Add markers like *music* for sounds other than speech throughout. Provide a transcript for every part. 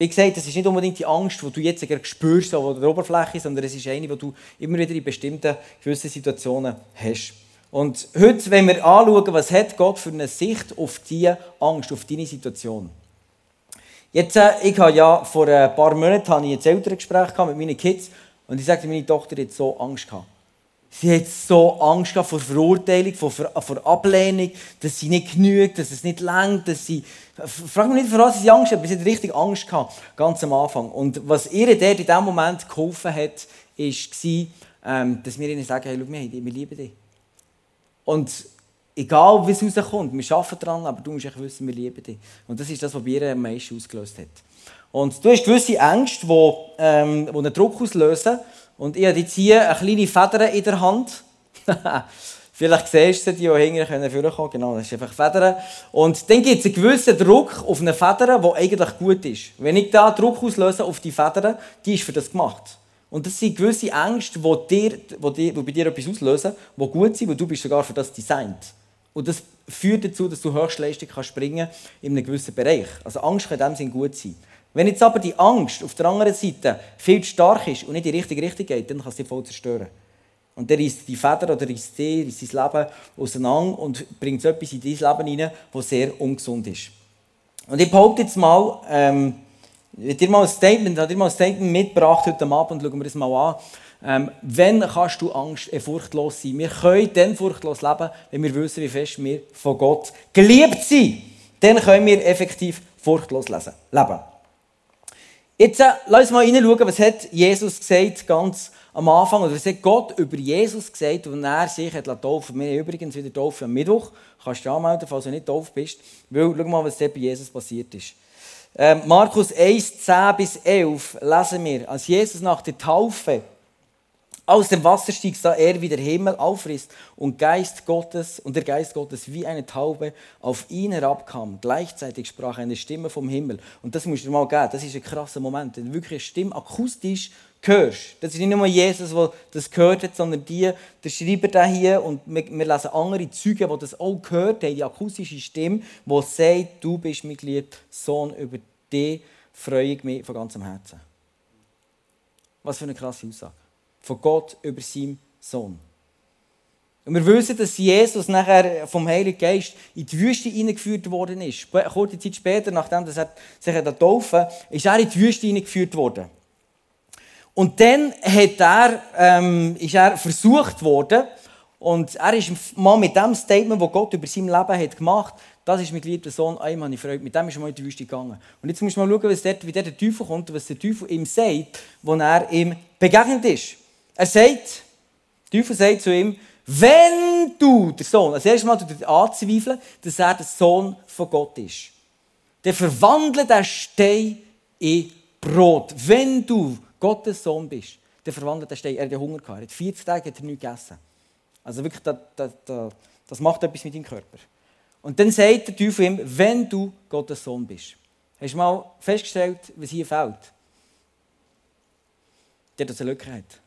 Wie gesagt, das ist nicht unbedingt die Angst, die du jetzt spürst an der Oberfläche, sondern es ist eine, die du immer wieder in bestimmten gewissen Situationen hast. Und heute, wenn wir anschauen, was hat Gott für eine Sicht auf diese Angst, auf deine Situation. Jetzt, äh, ich habe ja vor ein paar Monaten ein Elterngespräch mit meinen Kids und ich sagte, meine Tochter hat so Angst gehabt. Sie hat so Angst vor Verurteilung, vor, vor Ablehnung, dass sie nicht genügt, dass es nicht längt, dass sie... Frag mich nicht, vor was sie Angst hat, aber sie hat richtig Angst gehabt, ganz am Anfang. Und was ihr dort in diesem Moment geholfen hat, war, ähm, dass wir ihnen sagen, hey, schau, wir, lieben dich. Und egal, wie es rauskommt, wir arbeiten daran, aber du musst wissen, wir lieben dich. Und das ist das, was bei ihr am meisten ausgelöst hat. Und du hast gewisse Ängste, die, ähm, einen Druck auslösen. Und ich habe jetzt hier eine kleine Feder in der Hand. *laughs* Vielleicht siehst du die, die hinterher können kommen Genau, das ist einfach Federn. Und dann gibt es einen gewissen Druck auf eine Feder, die eigentlich gut ist. Wenn ich da Druck auslöse auf die Feder, die ist für das gemacht. Und das sind gewisse Ängste, die, dir, die, dir, die bei dir etwas auslösen, die gut sind, weil du bist sogar für das designt. Und das führt dazu, dass du Höchstleistung kannst springen in einem gewissen Bereich. Also Angst kann in dem Sinne gut sein. Wenn jetzt aber die Angst auf der anderen Seite viel zu stark ist und nicht in die richtige Richtung geht, dann kann sie voll zerstören. Und dann reißt die Feder oder reißt sie, reißt sein Leben auseinander und bringt etwas in dein Leben hinein, das sehr ungesund ist. Und ich behaupte jetzt mal, ähm, ich dir mal ein Statement, habe dir mal ein Statement mitgebracht heute Abend, schauen wir das mal an. Ähm, wenn kannst du Angst, äh, furchtlos sein? Wir können dann furchtlos leben, wenn wir wissen, wie fest wir von Gott geliebt sind. Dann können wir effektiv furchtlos leben. Jetzt äh, lass uns mal hineinschauen, was hat Jesus gesagt ganz am Anfang, oder was hat Gott über Jesus gesagt, als er sich hat taufen Wir haben übrigens wieder taufen am Mittwoch. Du kannst dich anmelden, falls du nicht tauft bist. Weil, schau mal, was dort bei Jesus passiert ist. Ähm, Markus 1, 10 bis 11 lesen wir, als Jesus nach der Taufe aus dem Wasser stieg, sah er, wie der Himmel aufriss und Geist Gottes und der Geist Gottes wie eine Taube auf ihn herabkam. Gleichzeitig sprach eine Stimme vom Himmel. Und das musst du dir mal geben. Das ist ein krasser Moment, wenn du wirklich eine Stimme akustisch hörst. Das ist nicht nur Jesus, der das gehört hat, sondern die, der Schreiber da hier und wir, wir lesen andere Zeugen, die das auch gehört haben, die akustische Stimme, die sagt, du bist mein geliebter Sohn, über dich freue ich mich von ganzem Herzen. Was für eine krasse Aussage von Gott über seinen Sohn. Und wir wissen, dass Jesus nachher vom Heiligen Geist in die Wüste hineingeführt worden ist. Kurze Zeit später, nachdem er sich taufen ist er in die Wüste hineingeführt worden. Und dann hat er, ähm, ist er versucht worden, und er ist mal mit dem Statement, das Gott über sein Leben hat gemacht hat, das ist mein geliebter Sohn, einmal habe ich Freude. Mit dem ist er mal in die Wüste gegangen. Und jetzt muss man mal schauen, was dort, wie der Teufel kommt und was der Teufel ihm sagt, wo er ihm begegnet ist. Er sagt, der Teufel sagt zu ihm, wenn du der Sohn, als erstes Mal anzweifeln, dass er der Sohn von Gott ist, dann verwandle den Stein in Brot. Wenn du Gottes Sohn bist, dann verwandle den Stein. Er hat Hunger gehabt. Er hat 40 Tage hat er nichts gegessen. Also wirklich, das, das, das macht etwas mit deinem Körper. Und dann sagt der Teufel ihm, wenn du Gottes Sohn bist. Hast du mal festgestellt, was hier fehlt? Der hat eine Lücke. Hat.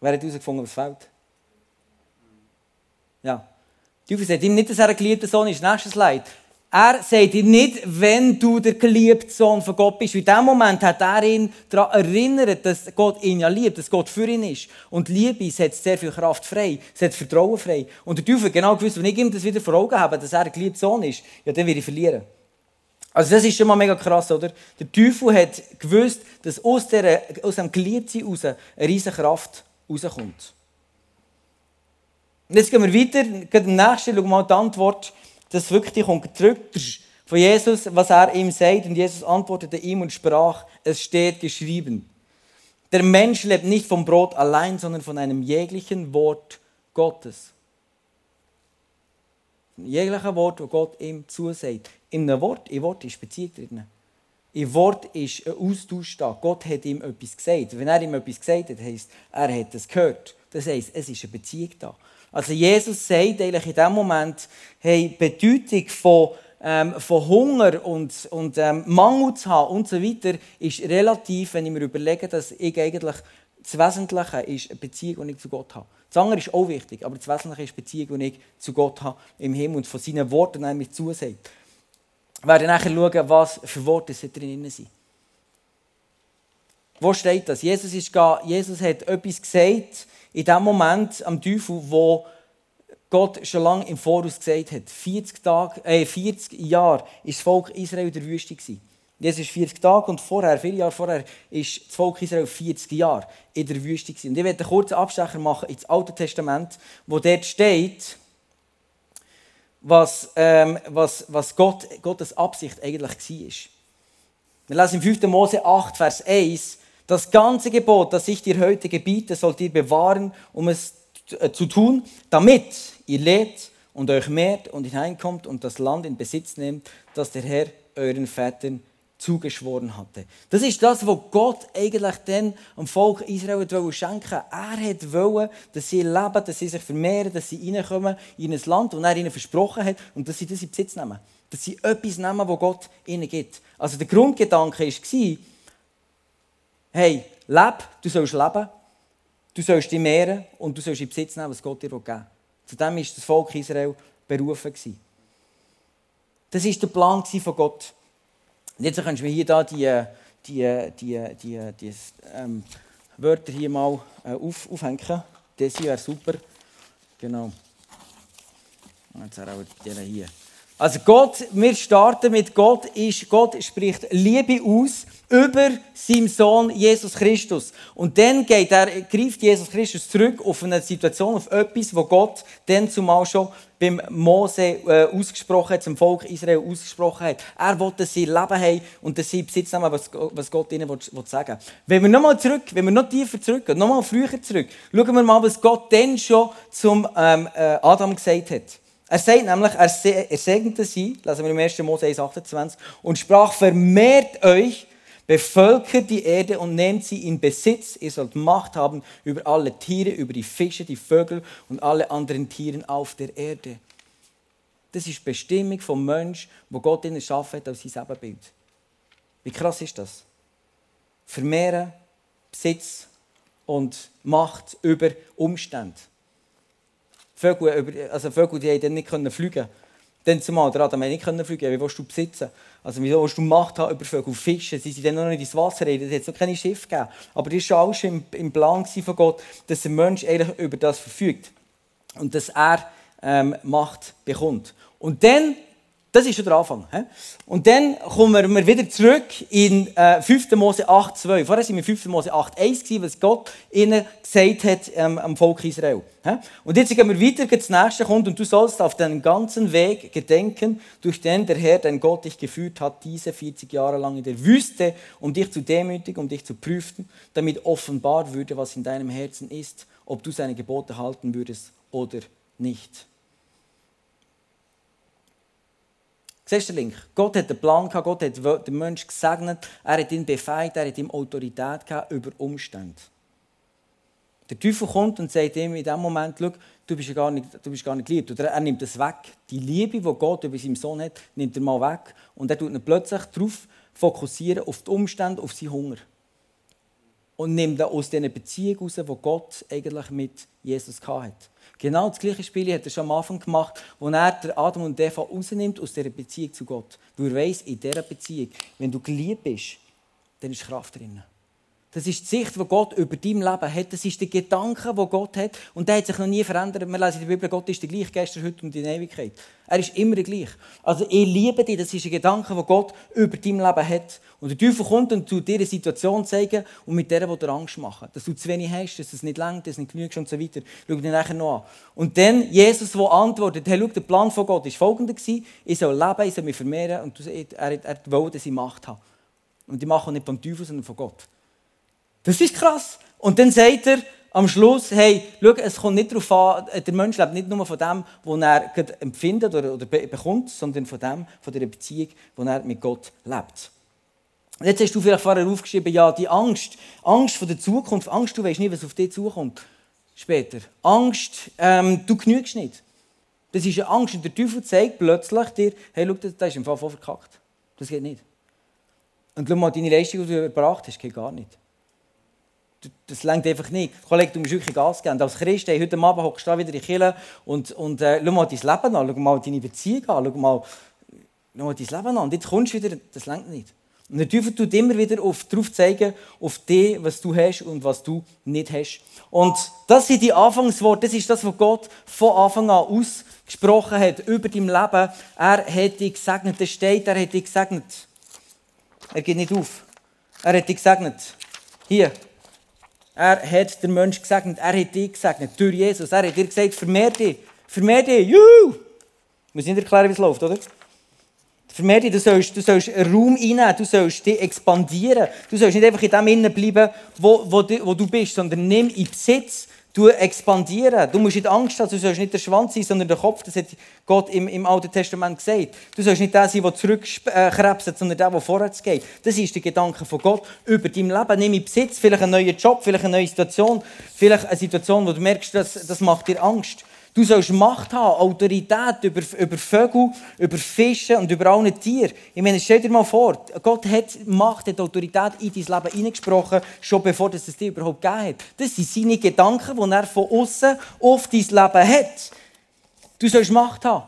Wer hat herausgefunden, was fehlt? Ja. Die Teufel sagt ihm nicht, dass er ein geliebter Sohn ist. Nächstes Leid. Er sagt ihm nicht, wenn du der geliebte Sohn von Gott bist. In dem Moment hat er ihn daran erinnert, dass Gott ihn ja liebt, dass Gott für ihn ist. Und Liebe setzt sehr viel Kraft frei, setzt Vertrauen frei. Und der Teufel genau gewusst, wenn ich ihm das wieder vor Augen habe, dass er ein geliebter Sohn ist, ja, dann werde ich verlieren. Also das ist schon mal mega krass, oder? Der Teufel hat gewusst, dass aus, der, aus dem Geliebtsein heraus eine riesige Kraft rauskommt. Und jetzt gehen wir weiter. Im nächsten schau mal die Antwort. Das wirklich kommt zurück von Jesus, was er ihm sagt. Und Jesus antwortete ihm und sprach, es steht geschrieben. Der Mensch lebt nicht vom Brot allein, sondern von einem jeglichen Wort Gottes. Von jeglichen Wort, wo Gott ihm zusagt. In einem Wort, in Wort ist Beziehung drin. Im Wort ist ein Austausch da. Gott hat ihm etwas gesagt. Wenn er ihm etwas gesagt hat, heisst, er hat es gehört. Das heisst, es ist eine Beziehung da. Also Jesus sagt eigentlich in dem Moment, hey, Bedeutung von, ähm, von Hunger und, und ähm, Mangel zu haben und so weiter, ist relativ, wenn ich mir überlege, dass ich eigentlich das Wesentliche ist eine Beziehung, die ich zu Gott habe. Das andere ist auch wichtig, aber das Wesentliche ist die Beziehung, die ich zu Gott habe im Himmel und von seinen Worten nämlich zusagt. Werden nachher schauen, was für Worte drin sind. Wo steht das? Jesus, ist, Jesus hat etwas gesagt in dem Moment am Teufel, wo Gott schon lange im Voraus gesagt hat. 40, Tage, äh, 40 Jahre war das Volk Israel in der Wüste. Jesus ist 40 Tage und vorher, viele Jahre vorher, ist das Volk Israel 40 Jahre in der Wüste. Und ich werde einen kurzen Abstecher machen ins Alte Testament, wo dort steht, was, ähm, was, was Gott, Gottes Absicht eigentlich war. Wir lesen im 5. Mose 8, Vers 1, das ganze Gebot, das ich dir heute gebiete, sollt ihr bewahren, um es äh, zu tun, damit ihr lebt und euch mehrt und hineinkommt und das Land in Besitz nehmt, das der Herr euren Vätern zugeschworen hatte. Das ist das, was Gott eigentlich dann am Volk Israel schenken wollte. Er wollte, dass sie leben, dass sie sich vermehren, dass sie reinkommen in ein Land, das er ihnen versprochen hat und dass sie das in Besitz nehmen. Dass sie etwas nehmen, was Gott ihnen gibt. Also der Grundgedanke war, hey, leb, du sollst leben, du sollst dich mehren und du sollst in Besitz nehmen, was Gott dir geben will. Zu dem war das Volk Israel berufen. Das war der Plan von Gott. Und jetzt kannst du mir hier da die, die, die, die, die ähm, Wörter hier mal äh, auf, aufhängen. Das hier wäre super. Genau. Jetzt auch bei hier. Also Gott, wir starten mit Gott ist, Gott spricht Liebe aus über seinen Sohn Jesus Christus. Und dann geht er, greift Jesus Christus zurück auf eine Situation, auf etwas, wo Gott dann zumal schon beim Mose äh, ausgesprochen hat, zum Volk Israel ausgesprochen hat. Er wollte, dass sie Leben haben und dass sie Besitz nehmen, was, was Gott ihnen will, will sagen Wenn wir nochmal zurück, wenn wir noch tiefer zurückgehen, nochmal früher zurück, schauen wir mal, was Gott dann schon zum ähm, äh, Adam gesagt hat. Er sagt nämlich, er, segnete sie, lesen wir im 1. Mose 1, 28, und sprach, vermehrt euch, bevölkert die Erde und nehmt sie in Besitz. Ihr sollt Macht haben über alle Tiere, über die Fische, die Vögel und alle anderen Tiere auf der Erde. Das ist die Bestimmung vom Mensch, wo Gott ihn erschaffen hat als sein Ebenbild. Wie krass ist das? Vermehren, Besitz und Macht über Umstände. Vögel, also Vögel die dann nicht können fliegen Dann zumal, der Adam nicht können fliegen Wie willst du besitzen? Also wie willst du Macht haben über Vögel, Fische? Sie sind dann noch nicht ins Wasser rein, es hat noch keine Schiffe gegeben. Aber das war alles im, im Plan von Gott, dass der Mensch eigentlich über das verfügt. Und dass er ähm, Macht bekommt. Und dann das ist schon der Anfang. He? Und dann kommen wir wieder zurück in äh, 5. Mose 8, 2. Vorher waren wir in 5. Mose 8, 1, gewesen, was Gott ihnen gesagt hat ähm, am Volk Israel. He? Und jetzt gehen wir weiter, das nächste kommt, und du sollst auf deinen ganzen Weg gedenken, durch den der Herr, dein Gott, dich geführt hat, diese 40 Jahre lang in der Wüste, um dich zu demütigen, um dich zu prüfen, damit offenbar würde, was in deinem Herzen ist, ob du seine Gebote halten würdest oder nicht. Siehst du den Link? Gott hat einen Plan gehabt, Gott hat den Menschen gesegnet, er hat ihn befähigt, er hat ihm Autorität gehabt über Umstände. Der Teufel kommt und sagt ihm in dem Moment, Schau, du bist, gar nicht, du bist gar nicht geliebt. Oder er nimmt es weg. Die Liebe, die Gott über seinen Sohn hat, nimmt er mal weg. Und er tut ihn plötzlich darauf fokussieren, auf die Umstände, auf seinen Hunger. Und nimmt aus dieser Beziehung heraus, die Gott eigentlich mit Jesus hatte. Genau das gleiche Spiel hat er schon am Anfang gemacht, wo er Adam und Eva rausnimmt aus dieser Beziehung zu Gott. Weil er weiss, in dieser Beziehung, wenn du geliebt bist, dann ist Kraft drin. Das ist die Sicht, die Gott über dein Leben hat. Das ist der Gedanke, den Gott hat. Und der hat sich noch nie verändert. Wir lesen in der Bibel, Gott ist der gleiche gestern, heute und in Ewigkeit. Er ist immer gleich. Also, ich liebe dich. Das ist ein Gedanke, den Gott über dein Leben hat. Und der Teufel kommt und tut dir eine Situation zeigen und mit der, der Angst machen. Dass du zu wenig hast, dass es nicht langt, dass es nicht genügt und so weiter. Schau dir nachher noch an. Und dann Jesus, der antwortet, hey, schau, der Plan von Gott war folgender. Ich soll leben, ich soll mich vermehren und er, er, er wollte, dass ich Macht habe. Und die machen nicht vom Teufel, sondern von Gott. Das ist krass. Und dann sagt er am Schluss, hey, schau, es kommt nicht darauf an, der Mensch lebt nicht nur von dem, was er empfindet oder, oder bekommt, sondern von dem, von der Beziehung, die er mit Gott lebt. Und jetzt hast du vielleicht vorher aufgeschrieben, ja, die Angst, Angst vor der Zukunft, Angst, du weißt nicht, was auf dich zukommt später. Angst, ähm, du genügst nicht. Das ist eine Angst und der Teufel zeigt plötzlich dir, hey, schau, das ist im Fall voll verkackt. Das geht nicht. Und schau mal, deine Leistung, die du erbracht hast, geht gar nicht das längt einfach nicht. Kollege, du musst wirklich Gas geben. Und als Christ, hey, heute Abend hockst du wieder in die und, und äh, schau mal dein Leben an, schau mal deine Beziehung an, schau mal, noch dein Leben an. Und jetzt kommst du wieder, das längt nicht. Und der Teufel tut immer wieder auf, darauf zeigen, auf dich, was du hast und was du nicht hast. Und das sind die Anfangsworte, das ist das, was Gott von Anfang an ausgesprochen hat über dein Leben. Er hat dich gesegnet, das steht, er hat dich gesegnet. Er geht nicht auf. Er hat dich gesegnet. Hier. Er hat den Menschen gesegnet, er hat dich gesegnet, durch Jesus. Er hat dir gesagt, vermehr dich, vermehr dich, juhu! Ich muss erklären, wie es läuft, oder? Vermehr dich, du sollst, du sollst Raum einnehmen, du sollst dich expandieren. Du sollst nicht einfach in dem innen bleiben, wo, wo, wo du bist, sondern nimm in Besitz, du expandieren. Du musst nicht Angst haben, du sollst nicht der Schwanz sein, sondern der Kopf. Das hat Gott im, im Alten Testament gesagt. Du sollst nicht der sein, der zurückkrebst, sondern der, der vorwärts geht. Das ist der Gedanke von Gott über dein Leben. Nimm in Besitz, vielleicht einen neuen Job, vielleicht eine neue Situation, vielleicht eine Situation, wo du merkst, das, das macht dir Angst. Du sollst Macht haben, Autorität über, über Vögel, über Fische und über alle Tiere. Ich meine, stell dir mal vor, Gott hat Macht, hat Autorität in dein Leben hineingesprochen, schon bevor es dir überhaupt gegeben hat. Das sind seine Gedanken, die er von außen auf dein Leben hat. Du sollst Macht haben.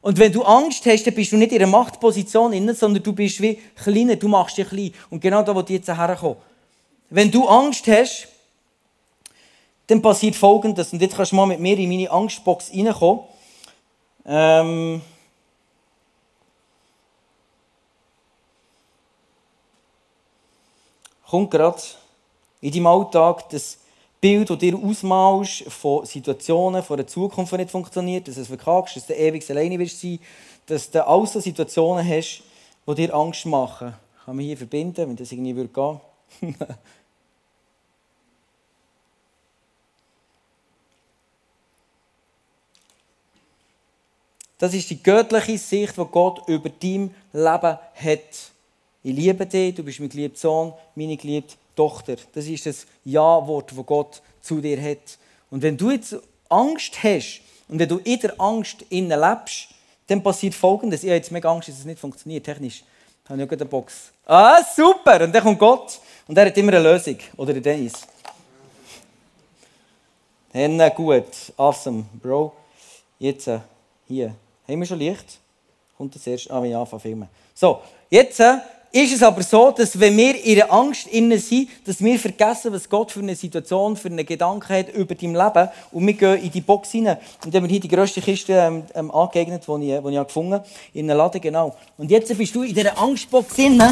Und wenn du Angst hast, dann bist du nicht in einer Machtposition, sondern du bist wie kleiner, du machst dich klein. Und genau da, wo du jetzt herkommen. Wenn du Angst hast, dann passiert Folgendes. Und jetzt kannst du mal mit mir in meine Angstbox reinkommen. Ähm kommt gerade in deinem Alltag das Bild, das dir ausmalst von Situationen, von einer Zukunft, die nicht funktioniert, dass es verkackst, dass du ewig alleine wirst sein, dass du all so Situationen hast, die dir Angst machen. Ich kann mich hier verbinden, wenn das irgendwie gehen würde. *laughs* Das ist die göttliche Sicht, die Gott über dein Leben hat. Ich liebe dich, du bist mein geliebter Sohn, meine geliebte Tochter. Das ist das Ja-Wort, das Gott zu dir hat. Und wenn du jetzt Angst hast und wenn du in der Angst innen lebst, dann passiert Folgendes. Ich habe jetzt mega Angst, dass es nicht funktioniert, technisch. Ich habe gerade eine Box. Ah, super! Und dann kommt Gott und er hat immer eine Lösung. Oder der Dennis. Dann gut. Awesome, Bro. Jetzt äh, hier. Haben wir schon Licht? Kommt das erst? Ah, wenn ich anfange filmen. So, jetzt äh, ist es aber so, dass wenn wir in der Angst innen sind, dass wir vergessen, was Gott für eine Situation, für einen Gedanken hat über dein Leben. Und wir gehen in die Box rein. Und haben wir hier die grösste Kiste ähm, ähm, angeeignet, die ich, ich gefunden habe. In einem Laden, genau. Und jetzt bist du in dieser Angstbox drin.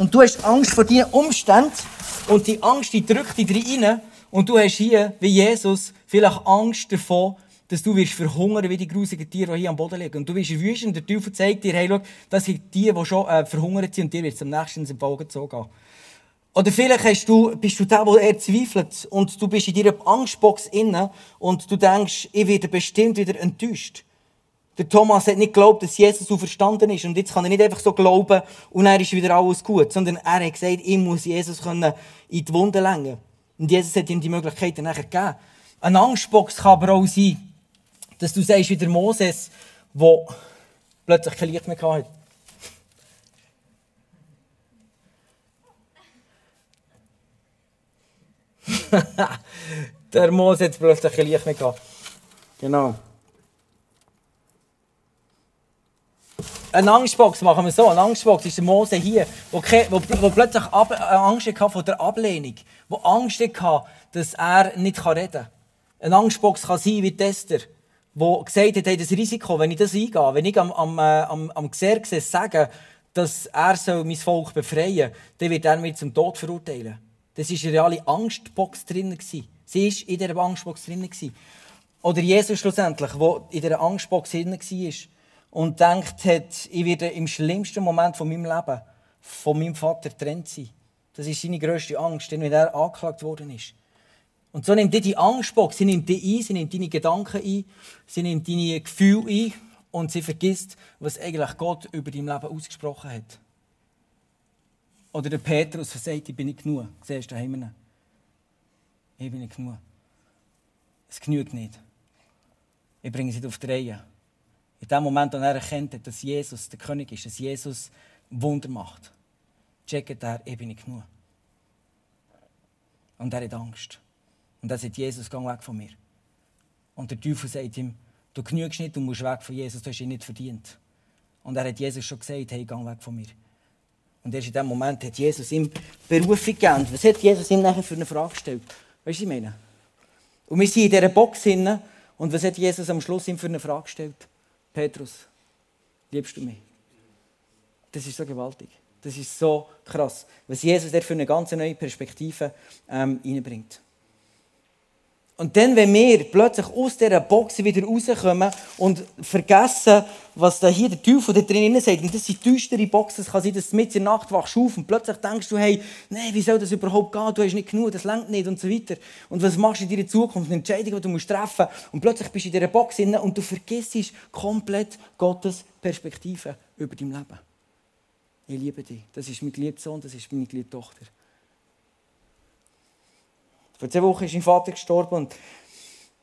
Und du hast Angst vor deinen Umständen. Und die Angst, die drückt dich rein. Und du hast hier, wie Jesus, vielleicht Angst davon, dass du wirst verhungern wie die grusigen Tiere, die hier am Boden liegen. Und du wirst wüsten und der Teufel zeigt dir, hey, schau, das sind die, die schon äh, verhungert sind und dir wird es am nächsten den Augen gezogen. Oder vielleicht du, bist du der, der eher zweifelt und du bist in deiner Angstbox inne und du denkst, ich werde bestimmt wieder enttäuscht. Der Thomas hat nicht geglaubt, dass Jesus so verstanden ist und jetzt kann er nicht einfach so glauben und dann ist wieder alles gut, sondern er hat gesagt, ich muss Jesus in die Wunde lenken. Und Jesus hat ihm die Möglichkeit nachher gegeben. Eine Angstbox kann aber auch sein, dass du sagst wie der Moses, der plötzlich kein Licht mehr hatte. *laughs* der Mose hat plötzlich kein Licht mehr gehabt. Genau. Eine Angstbox machen wir so. Eine Angstbox ist der Mose hier, der, plötzlich Angst hatte vor der Ablehnung. Der Angst hatte, dass er nicht reden kann. Eine Angstbox kann sein wie Tester der gesagt hat, hey, das Risiko, wenn ich das eingehe, wenn ich am, am, äh, am, am Xerxes sage, dass er soll mein Volk befreien soll, dann wird er mich zum Tod verurteilen. Das war eine reale Angstbox drin. Sie war in dieser Angstbox drin. Oder Jesus schlussendlich, der in dieser Angstbox drin war und denkt hat, ich werde im schlimmsten Moment von meinem Leben von meinem Vater getrennt sein. Das ist seine grösste Angst, wenn er angeklagt worden ist. Und so nimmt die die Angstbox, sie nimmt die ein, sie nimmt deine Gedanken ein, sie nimmt deine Gefühle ein und sie vergisst, was eigentlich Gott über dein Leben ausgesprochen hat. Oder der Petrus sagt, ich bin nicht genug. Siehst du daheim? Ich bin nicht genug. Es genügt nicht. Ich bringe nicht auf die Reihe. In dem Moment, wo er erkennt, dass Jesus der König ist, dass Jesus Wunder macht, checkt er, ich bin nicht genug. Und er hat Angst. Und dann sagt Jesus, geh weg von mir. Und der Teufel sagt ihm, du genügst nicht, du musst weg von Jesus, du hast ihn nicht verdient. Und er hat Jesus schon gesagt, hey, geh weg von mir. Und erst in dem Moment hat Jesus ihm Berufung gegeben. Was hat Jesus ihm nachher für eine Frage gestellt? Weißt du, was ich meine? Und wir sind in dieser Box hinten. Und was hat Jesus am Schluss ihm für eine Frage gestellt? Petrus, liebst du mich? Das ist so gewaltig. Das ist so krass, was Jesus der für eine ganz neue Perspektive ähm, reinbringt. Und dann, wenn wir plötzlich aus dieser Box wieder rauskommen und vergessen, was da hier der Teufel da drinnen sagt, und das sind düstere Boxen, es kann sein, dass du mit in der Nacht wachst auf und plötzlich denkst du, hey, nein, wie soll das überhaupt gehen, du hast nicht genug, das längt nicht und so weiter. Und was machst du in deiner Zukunft, eine Entscheidung, die du musst treffen musst, und plötzlich bist du in dieser Box drin und du vergisst komplett Gottes Perspektive über dein Leben. Ich liebe dich, das ist mein geliebter Sohn, das ist meine geliebte Tochter. Vor zwei Wochen ist mein Vater gestorben und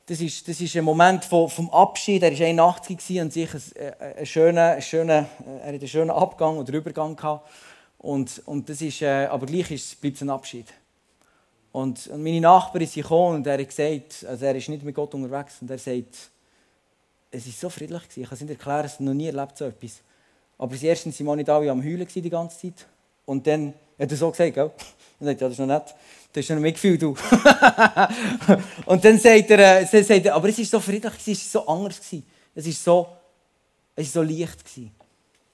das ist, das ist ein Moment vom, vom Abschied. Er war 81 und sich ein, ein schöner, ein schöner, er hatte einen schönen Abgang oder Übergang gehabt. Und, und das ist, äh, aber gleich ist, bleibt es ein Abschied. Und, und meine Nachbarin ist gekommen und er hat gesagt, also er ist nicht mit Gott unterwegs und er sagt, es war so friedlich gewesen. Ich kann es nicht erklären, es noch nie erlebt so etwas. Aber sie erstens waren nicht alle am Heulen die ganze Zeit. Und dann hat er so gesagt, gell? Und *laughs* sagt, ja, das ist noch nett. Das ist noch Mitgefühl, du. *laughs* und dann sagt er, äh, sagt er, aber es war so friedlich, es war so anders. Es war so, es war so leicht.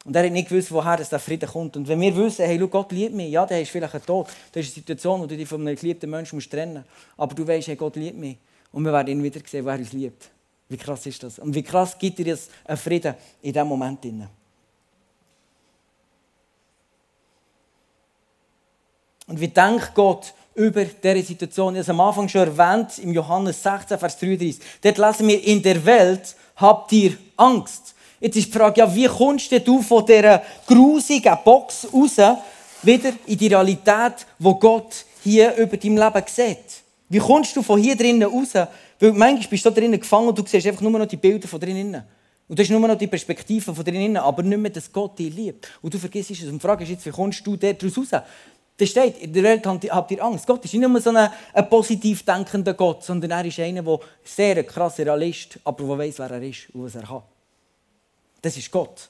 Und er hat nicht gewusst, woher das der Frieden kommt. Und wenn wir wissen, hey, schau, Gott liebt mich, ja, dann ist vielleicht ein Tod. Das ist eine Situation, wo du dich von einem geliebten Menschen trennen musst. Aber du weißt, hey, Gott liebt mich. Und wir werden ihn wieder sehen, wer uns liebt. Wie krass ist das? Und wie krass gibt dir das einen Frieden in diesem Moment. Und wie denkt Gott über diese Situation. Ich habe es am Anfang schon erwähnt, im Johannes 16, Vers 33. Dort lesen wir, in der Welt habt ihr Angst. Jetzt ist die Frage, ja, wie kommst du von dieser grusigen Box raus, wieder in die Realität, wo Gott hier über dein Leben sieht? Wie kommst du von hier drinnen raus? Weil manchmal bist du da drinnen gefangen und du siehst einfach nur noch die Bilder von drinnen. Und du hast nur noch die Perspektive von drinnen, aber nicht mehr, dass Gott dich liebt. Und du vergisst es. Und die Frage ist jetzt, wie kommst du daraus raus? Das steht, in der Welt habt ihr Angst. Gott ist nicht nur so ein, ein positiv denkender Gott, sondern er ist einer, der sehr ein krasser Realist, aber der weiß, wer er ist und was er hat. Das ist Gott.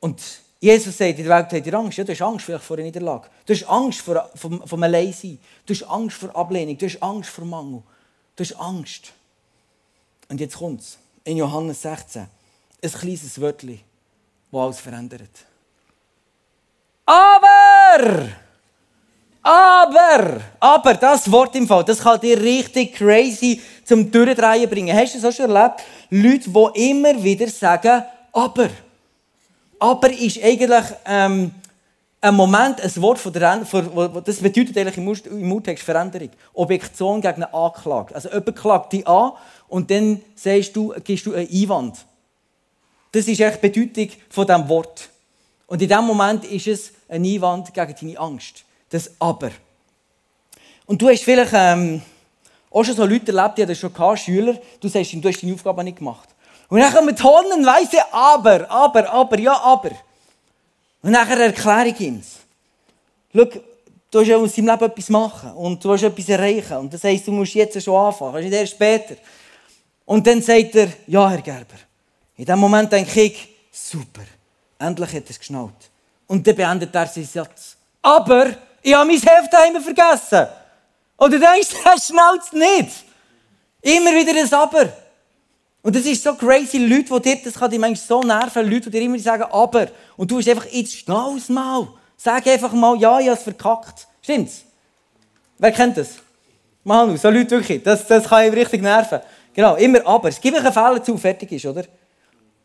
Und Jesus sagt, in der Welt habt ihr Angst. Ja, du hast Angst vielleicht vor einer Niederlage. Du hast Angst vor, vom, vom Alleinsein. Du hast Angst vor Ablehnung. Du hast Angst vor Mangel. Du hast Angst. Und jetzt kommt es. In Johannes 16. Ein kleines Wörtchen, das alles verändert. Aber! Aber, aber, das Wort im Fall, das kann dir richtig crazy zum Durchdrehen bringen. Hast du das auch schon erlebt? Leute, die immer wieder sagen, aber. Aber ist eigentlich ähm, ein Moment, ein Wort von der, von, das bedeutet eigentlich im, Urtext Veränderung. Objektion gegen eine Anklage. Also jemand klagt dich an und dann sagst du, gibst du einen Einwand. Das ist eigentlich die Bedeutung von diesem Wort. Und in diesem Moment ist es ein Einwand gegen deine Angst das Aber. Und du hast vielleicht ähm, auch schon so Leute erlebt, die das schon gehabt, Schüler, du sagst ihm, du hast deine Aufgabe nicht gemacht. Und dann kommen tonnenweise Aber, Aber, Aber, ja, Aber. Und nachher erkläre ich ihm Schau, du hast ja aus deinem Leben etwas machen und du hast etwas erreichen. Und das heisst, du musst jetzt schon anfangen, nicht erst später. Und dann sagt er, ja, Herr Gerber. In dem Moment denke ich, super, endlich hat er es geschnallt. Und dann beendet er seinen Satz. Aber ich habe mein Heft daheim vergessen. Und du denkst, *laughs* das schnallt nicht. Immer wieder ein Aber. Und das ist so crazy, Leute, die dir, das kann dich manchmal so nerven, Leute, die dir immer sagen, aber. Und du hast einfach, jetzt schnall's mal. Sag einfach mal, ja, ich habe es verkackt. Stimmt's? Wer kennt das? Manu, so Leute wirklich, das, das kann ihn richtig nerven. Genau, immer aber. Es gibt einen Fehler zu, fertig ist, oder?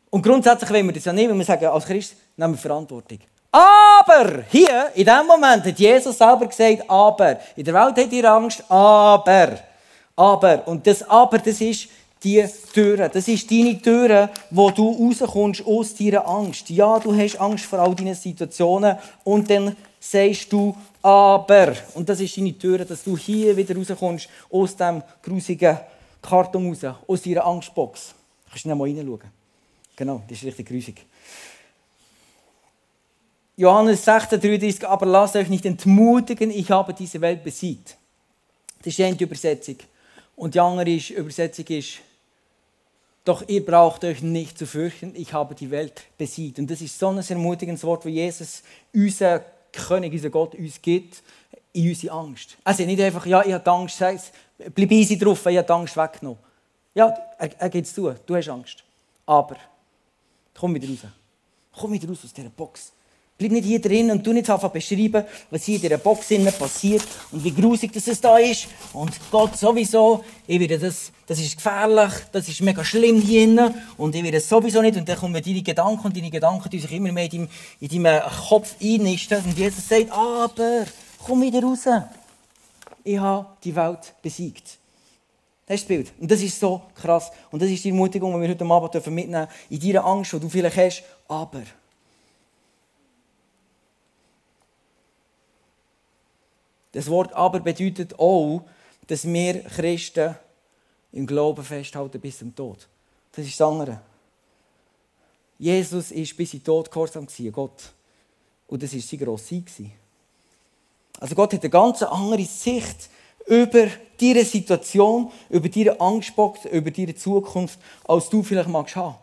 Und grundsätzlich wollen wir das ja nicht, wenn wir sagen, als Christ nehmen wir Verantwortung. Aber hier, in dem Moment, hat Jesus selber gesagt, aber. In der Welt hat ihr Angst, aber. Aber. Und das Aber, das ist die Türe. Das ist deine Türe, wo du rauskommst aus deiner Angst. Ja, du hast Angst vor all deinen Situationen und dann sagst du aber. Und das ist deine Türe, dass du hier wieder rauskommst aus dem grusigen Karton raus, aus deiner Angstbox. Kannst du mal reinschauen? Genau, das ist richtig grusig. Johannes 16, 33, aber lasst euch nicht entmutigen, ich habe diese Welt besiegt. Das ist die eine Übersetzung. Und die andere Übersetzung ist, Doch ihr braucht euch nicht zu fürchten, ich habe die Welt besiegt. Und das ist so ein ermutigendes Wort, wie Jesus, unser König, unser Gott, uns gibt, in unsere Angst. Also nicht einfach, ja, ich habe Angst, bleib easy drauf, ich habe Angst weggenommen. Ja, er, er gibt es zu, du hast Angst. Aber, komm wieder raus. Komm wieder raus aus dieser Box. Bleib nicht hier drin und du nicht einfach beschreiben, was hier in dieser Box passiert und wie grusig das es da ist. Und Gott sowieso, ich werde das, das ist gefährlich, das ist mega schlimm hier drin und ich werde es sowieso nicht. Und dann kommen deine Gedanken und deine Gedanken, die sich immer mehr in deinem, in deinem Kopf einnisten. Und Jesus sagt, aber, komm wieder raus. Ich habe die Welt besiegt. Das ist das Bild. Und das ist so krass. Und das ist die Ermutigung, die wir heute Abend mitnehmen dürfen. In deiner Angst, die du vielleicht hast, aber. Das Wort aber bedeutet auch, dass wir Christen im Glauben festhalten bis zum Tod. Das ist das andere. Jesus war bis in den Tod gehorsam, Gott. Und das war sein grosser Sieg. Also Gott hat eine ganz andere Sicht über deine Situation, über deine Angstbox, über deine Zukunft, als du vielleicht magst haben.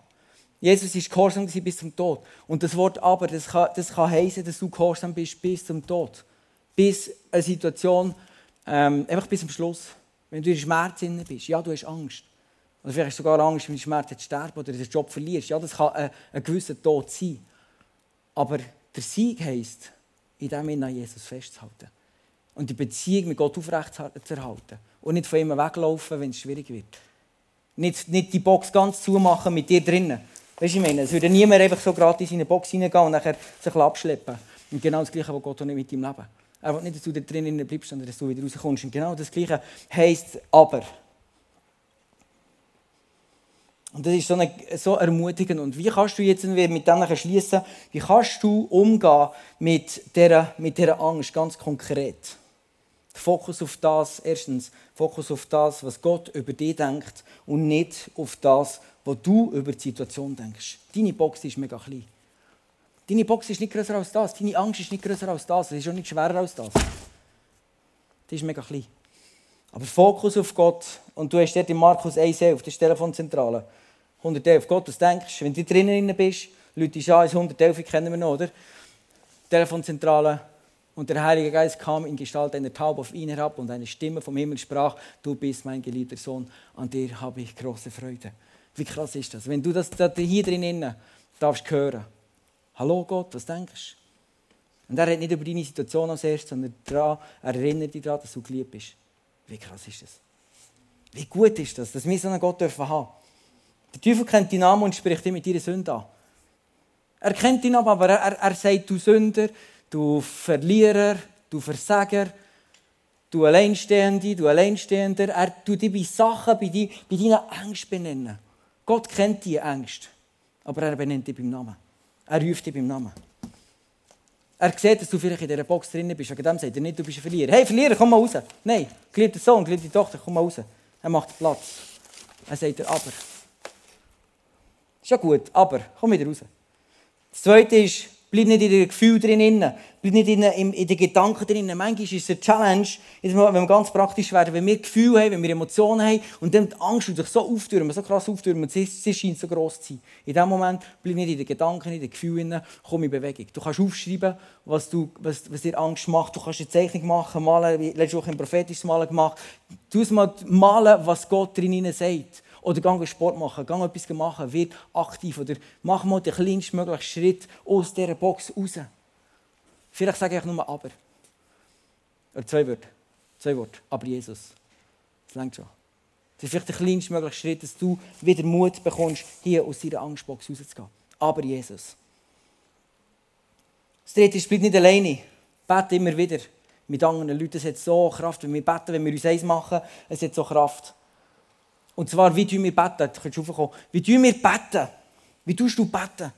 Jesus war gehorsam bis zum Tod. Und das Wort aber, das kann, das kann heißen, dass du gehorsam bist bis zum Tod bis eine Situation, ähm, einfach bis zum Schluss. Wenn du in Schmerz bist, ja, du hast Angst. Oder vielleicht hast sogar Angst, wenn du Schmerz zu sterben oder den Job verlierst. Ja, das kann ein, ein gewisser Tod sein. Aber der Sieg heisst, in dem an Jesus festzuhalten. Und die Beziehung mit Gott aufrecht zu erhalten. Und nicht von ihm weglaufen, wenn es schwierig wird. Nicht, nicht die Box ganz zumachen mit dir drinnen. Weißt du, ich meine, es würde niemand einfach so gratis in eine Box hineingehen und sich abschleppen. Und genau das Gleiche, was Gott auch nicht mit ihm leben. Er will nicht, dass du da drinnen bleibst, sondern dass du wieder rauskommst. Und genau das Gleiche heisst aber. Und das ist so, eine, so ermutigend. Und wie kannst du jetzt mit dem schließen? Wie kannst du umgehen mit dieser, mit dieser Angst ganz konkret? Fokus auf das, erstens, Fokus auf das, was Gott über dich denkt und nicht auf das, was du über die Situation denkst. Deine Box ist mega klein. Deine Box ist nicht größer als das. Deine Angst ist nicht größer als das. Es ist auch nicht schwerer als das. Die ist mega klein. Aber Fokus auf Gott. Und du hast dort in Markus 1,11, das ist Telefonzentrale. 111. Gott, was denkst du? Wenn du drinnen bist, Leute, ist an, 111 kennen wir noch, oder? Telefonzentrale. Und der Heilige Geist kam in Gestalt einer Taube auf ihn herab und eine Stimme vom Himmel sprach: Du bist mein geliebter Sohn, an dir habe ich große Freude. Wie krass ist das? Wenn du das hier drinnen darfst hören, Hallo Gott, was denkst du? Und er redet nicht über deine Situation als erstes, sondern daran, er erinnert dich daran, dass du geliebt bist. Wie krass ist das? Wie gut ist das, dass wir so einen Gott dürfen haben? Der Teufel kennt deinen Namen und spricht dir mit deiner Sünde an. Er kennt deinen Namen, aber er, er, sagt, du Sünder, du Verlierer, du Versager, du Alleinstehende, du Alleinstehender. Er tut dich bei Sachen, bei, die, bei deinen Ängsten benennen. Gott kennt diese Ängste, aber er benennt dich beim Namen. Er ruft dich beim Namen. Er sieht, dass du vielleicht in dieser Box drin bist. Wegen dem sagt er nicht, du bist ein Verlierer. Hey, Verlierer, komm mal raus. Nein, geliebter Sohn, geliebte Tochter, komm mal raus. Er macht Platz. Er sagt dir, aber. Ja gut, aber. Komm wieder raus. Das Zweite ist, Bleib nicht in den Gefühlen drin. Bleib nicht in, in, in den Gedanken drin. Manchmal ist es eine Challenge, wenn wir ganz praktisch werden, wenn wir Gefühle haben, wenn wir Emotionen haben und dann die Angst sich so auftürmen, so krass auftürmen, sie, sie scheint so gross zu sein. In dem Moment bleib nicht in den Gedanken, in den Gefühlen, komm in Bewegung. Du kannst aufschreiben, was, du, was, was dir Angst macht. Du kannst eine Zeichnung machen, malen, wie letztes Woche ein prophetisches Malen gemacht. Du mal malen, was Gott drin sagt. Oder geh Sport machen, geh etwas machen, wird aktiv. Oder mach mal den kleinstmöglichen Schritt aus dieser Box raus. Vielleicht sage ich nur aber. Oder zwei Worte. Zwei Worte. Aber Jesus. Das längt schon. Das ist vielleicht der kleinstmögliche Schritt, dass du wieder Mut bekommst, hier aus deiner Angstbox rauszugehen. Aber Jesus. Das dritte ist, bleib nicht alleine. Bete immer wieder mit anderen Leuten. Es hat so Kraft, wenn wir beten, wenn wir uns eins machen, es hat so Kraft. Und zwar, wie tun wir beten? Du kannst raufkommen. Wie tun wir beten? Wie tust du beten?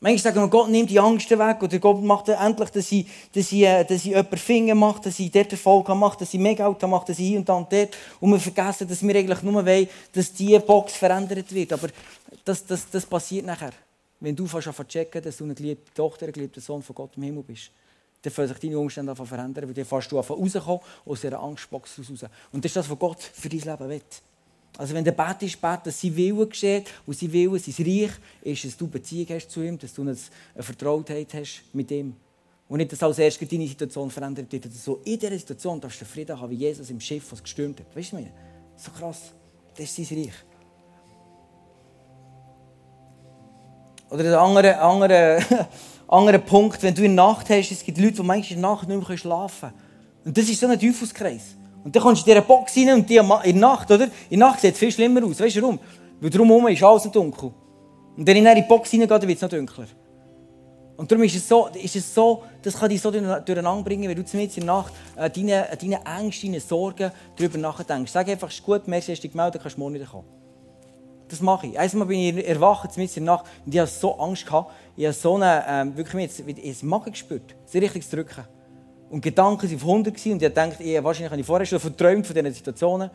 Manchmal sagen wir, Gott nimmt die Angst weg oder Gott macht endlich, dass ich, dass ich, äh, dass ich jemanden Finger mache, dass ich dort Erfolg mache, dass ich mehr Geld mache, dass ich hier und da und dort. Und wir vergessen, dass wir eigentlich nur wollen, dass diese Box verändert wird. Aber das, das, das passiert nachher. Wenn du fast zu checken, dass du eine geliebte Tochter, ein geliebter Sohn von Gott im Himmel bist dann fangen sich deine Umstände verändern, weil dann fährst du rauskommen aus dieser Angstbox raus. Und das ist das, was Gott für dein Leben will. Also wenn der betest, bet, dass sein Wille geschieht und sein Wille, sein Reich ist, dass du Beziehung hast zu ihm, dass du eine Vertrautheit hast mit ihm. Und nicht, dass als erstes deine Situation verändert wird. Dass in dieser Situation darfst du Frieden haben, wie Jesus im Schiff, was gestürmt hat. Weißt du, mir? So krass. Das ist sein Reich. Oder ein anderer, anderer, *laughs* anderer Punkt, wenn du in der Nacht hast, es gibt Leute, die manchmal in der Nacht nicht mehr schlafen können. Und das ist so ein Teufelskreis. Und dann kommst du in diese Box rein und die in der Nacht, oder? In der Nacht sieht es viel schlimmer aus. Weißt du warum? Weil drumherum ist alles dunkel. Und wenn ich in die Box reingehe, dann wird es noch dunkler. Und darum ist es so, ist es so das kann dich so durcheinander bringen, wenn du zumindest in der Nacht äh, deine, deine Ängste, deine Sorgen darüber nachdenkst. Sag einfach, es ist gut, merci, hast dich gemeldet, kannst morgen wieder kommen. Das mache ich. Einmal bin ich erwacht, zumindest in der Nacht, und ich hatte so Angst. Gehabt. Ich habe so eine, ähm, wirklich jetzt, ich Magen gespürt, sehr richtig zu drücken. Und Gedanken waren auf 100 und ich dachte, ich, wahrscheinlich habe ich vorher schon verträumt von diesen Situationen.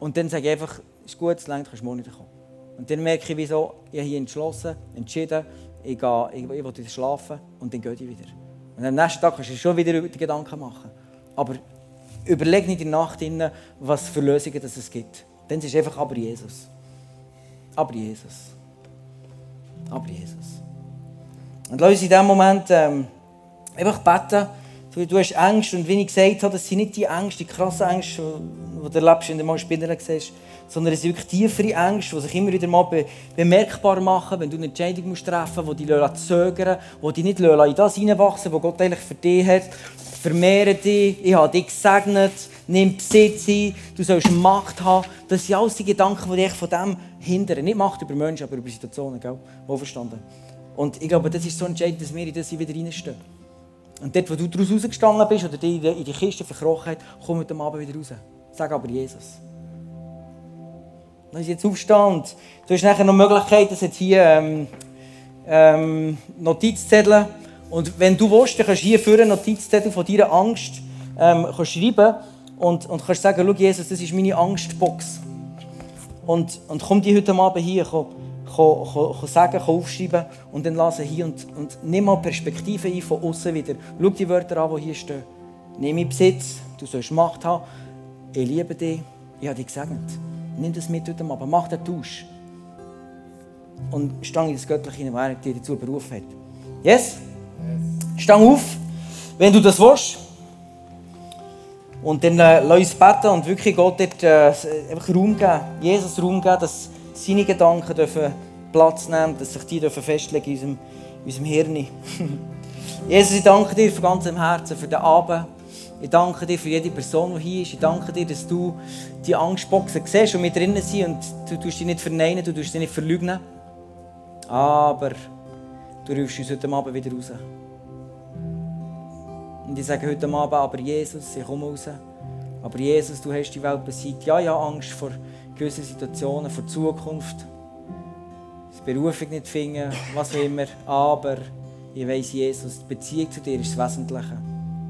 Und dann sage ich einfach, es ist gut, es reicht, kannst du morgen wieder kommen. Und dann merke ich, wieso, ich habe hier entschlossen, entschieden, ich, gehe, ich, ich will schlafen und dann gehe ich wieder. Und am nächsten Tag kannst du schon wieder die Gedanken machen. Aber überleg nicht in der Nacht, was für Lösungen es gibt. Dann ist es einfach aber Jesus. Aber Jesus. Aber Jesus. Und lass uns in diesem Moment ähm, einfach beten, Du, du hast Ängste und wie ich gesagt habe, das sind nicht die Ängste, die krassen Ängste, die du erlebst, wenn du mal Spinner siehst, sondern es sind wirklich tiefere Ängste, die sich immer wieder mal be bemerkbar machen, wenn du eine Entscheidung musst treffen musst, die dich zögern die dich nicht in das hineinwachsen was Gott eigentlich für dich hat. Vermehre dich, ich habe dich gesegnet, nimm Besitz ein, du sollst Macht haben. Das sind alles die Gedanken, die dich von dem hindern. Nicht Macht über Menschen, aber über Situationen. Gell? Wohlverstanden. Und ich glaube, das ist so entscheidend, dass wir in das wieder reinstehen. Und dort, wo du daraus rausgestanden bist oder dich in die Kiste verkrochen hast, komm heute Abend wieder raus. Sag aber Jesus. Ist jetzt Aufstand. Du hast nachher noch die Möglichkeit, dass jetzt hier ähm, ähm, Notizzettel und wenn du willst, dann kannst du hier für einen Notizzettel von deiner Angst ähm, schreiben und, und kannst sagen, schau Jesus, das ist meine Angstbox. Und, und komm die heute Abend hier, komm kann, kann, kann sagen, kann aufschreiben und dann lassen hier und, und nimm mal Perspektive ein von außen wieder. Schau die Wörter an, die hier stehen. Nimm in Besitz, du sollst Macht haben. Ich liebe dich, ich habe dich gesegnet. Nimm das mit heute Abend, mach den Tausch. Und stang in das Göttliche hinein, wer dich dazu berufen hat. Yes? yes? Stang auf, wenn du das willst. Und dann äh, lass uns beten und wirklich Gott dort äh, einfach Raum geben, Jesus Raum geben, dass seine Gedanken dürfen Platz nehmen, dass sich die dürfen festlegen in unserem, in unserem Hirn. *laughs* Jesus, ich danke dir von ganzem Herzen für den Abend. Ich danke dir für jede Person, die hier ist. Ich danke dir, dass du die Angstboxen siehst und mit drinnen sind und du tust dich nicht verneinen, du tust dich nicht verleugnen. Aber du rufst uns heute Abend wieder raus. Und ich sage heute Abend, aber Jesus, ich komme raus. Aber Jesus, du hast die Welt besiegt. Ja, ja, Angst vor gewissen Situationen, vor Zukunft. Berufung nicht finden, was auch immer. Aber ich weiss, Jesus, die Beziehung zu dir ist das Wesentliche.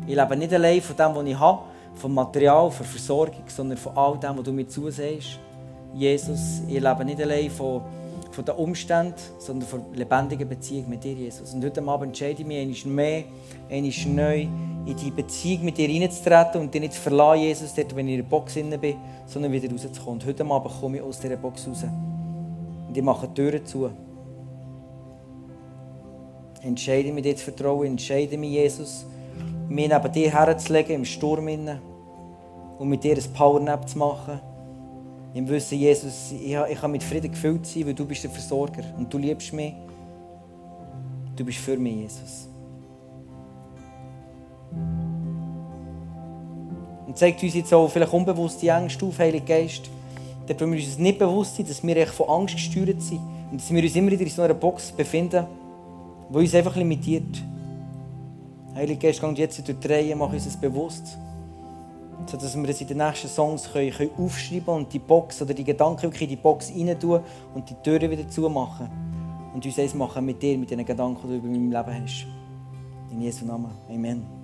Ich lebe nicht allein von dem, was ich habe, vom Material, von Versorgung, sondern von all dem, was du mir zusehst. Jesus, ich lebe nicht allein von, von den Umständen, sondern von lebendiger Beziehung mit dir, Jesus. Und heute Abend entscheide ich mich einmal mehr, einmal neu, in die Beziehung mit dir reinzutreten und dich nicht zu verlassen, Jesus, dort, wenn ich in der Box bin, sondern wieder rauszukommen. Und heute Abend komme ich aus dieser Box raus. Und ich mache die Türen zu. Entscheide mich dir zu vertrauen, entscheide mich, Jesus, mich neben dir herzulegen, im Sturm innen und mit dir ein Powernap zu machen. Im Wissen, Jesus, ich, ich kann mit Frieden gefüllt sein, weil du bist der Versorger und du liebst mich. Du bist für mich, Jesus. Und zeigt uns jetzt auch vielleicht unbewusst die Ängste auf, Heilige Geist. Dort wir uns nicht bewusst sind, dass wir von Angst gesteuert sind. Und dass wir uns immer wieder in so einer Box befinden, die uns einfach limitiert. Heilige Geist, geh jetzt durch die Reihe, mach uns das bewusst. Sodass wir das in den nächsten Songs können, können aufschreiben und die Box oder die Gedanken wirklich in die Box rein tun und die Türen wieder zumachen. Und uns eins machen mit dir, mit den Gedanken, die du über mein Leben hast. In Jesu Namen. Amen.